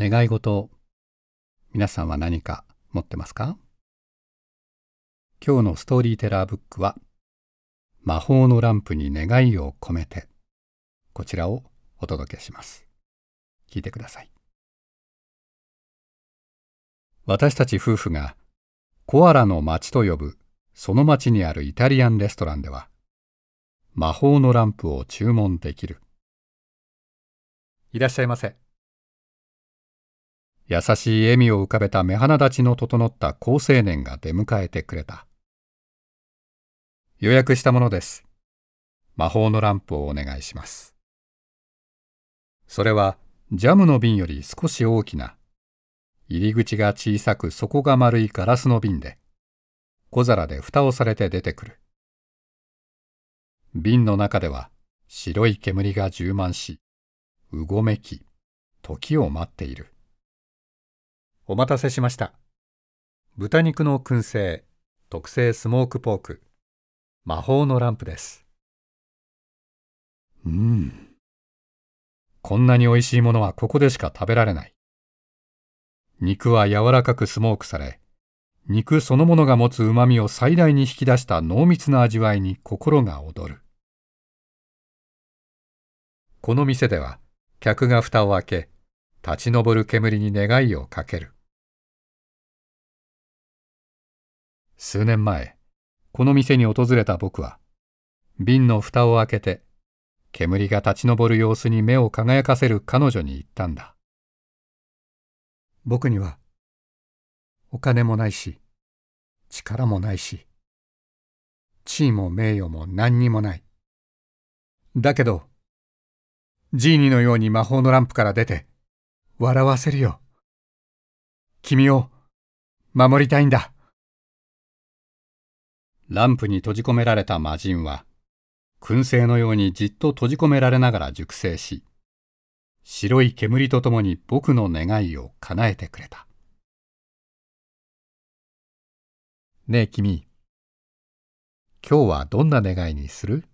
願い事、皆さんは何か持ってますか？今日のストーリーテラーブックは、魔法のランプに願いを込めて、こちらをお届けします。聞いてください。私たち夫婦がコアラの町と呼ぶその町にあるイタリアンレストランでは魔法のランプを注文できる。いらっしゃいませ。優しい笑みを浮かべた目鼻立ちの整った好青年が出迎えてくれた。予約したものです。魔法のランプをお願いします。それはジャムの瓶より少し大きな入り口が小さく底が丸いガラスの瓶で、小皿で蓋をされて出てくる。瓶の中では白い煙が充満し、うごめき、時を待っている。お待たせしました。豚肉の燻製、特製スモークポーク、魔法のランプです。うん。こんなに美味しいものはここでしか食べられない。肉は柔らかくスモークされ、肉そのものが持つ旨みを最大に引き出した濃密な味わいに心が躍る。この店では、客が蓋を開け、立ち上る煙に願いをかける。数年前、この店に訪れた僕は、瓶の蓋を開けて、煙が立ち上る様子に目を輝かせる彼女に言ったんだ。僕にはお金もないし力もないし地位も名誉も何にもない。だけどジーニのように魔法のランプから出て笑わせるよ。君を守りたいんだ。ランプに閉じ込められた魔人は燻製のようにじっと閉じ込められながら熟成し白い煙とともに僕の願いを叶えてくれた。ねえ君、今日はどんな願いにする？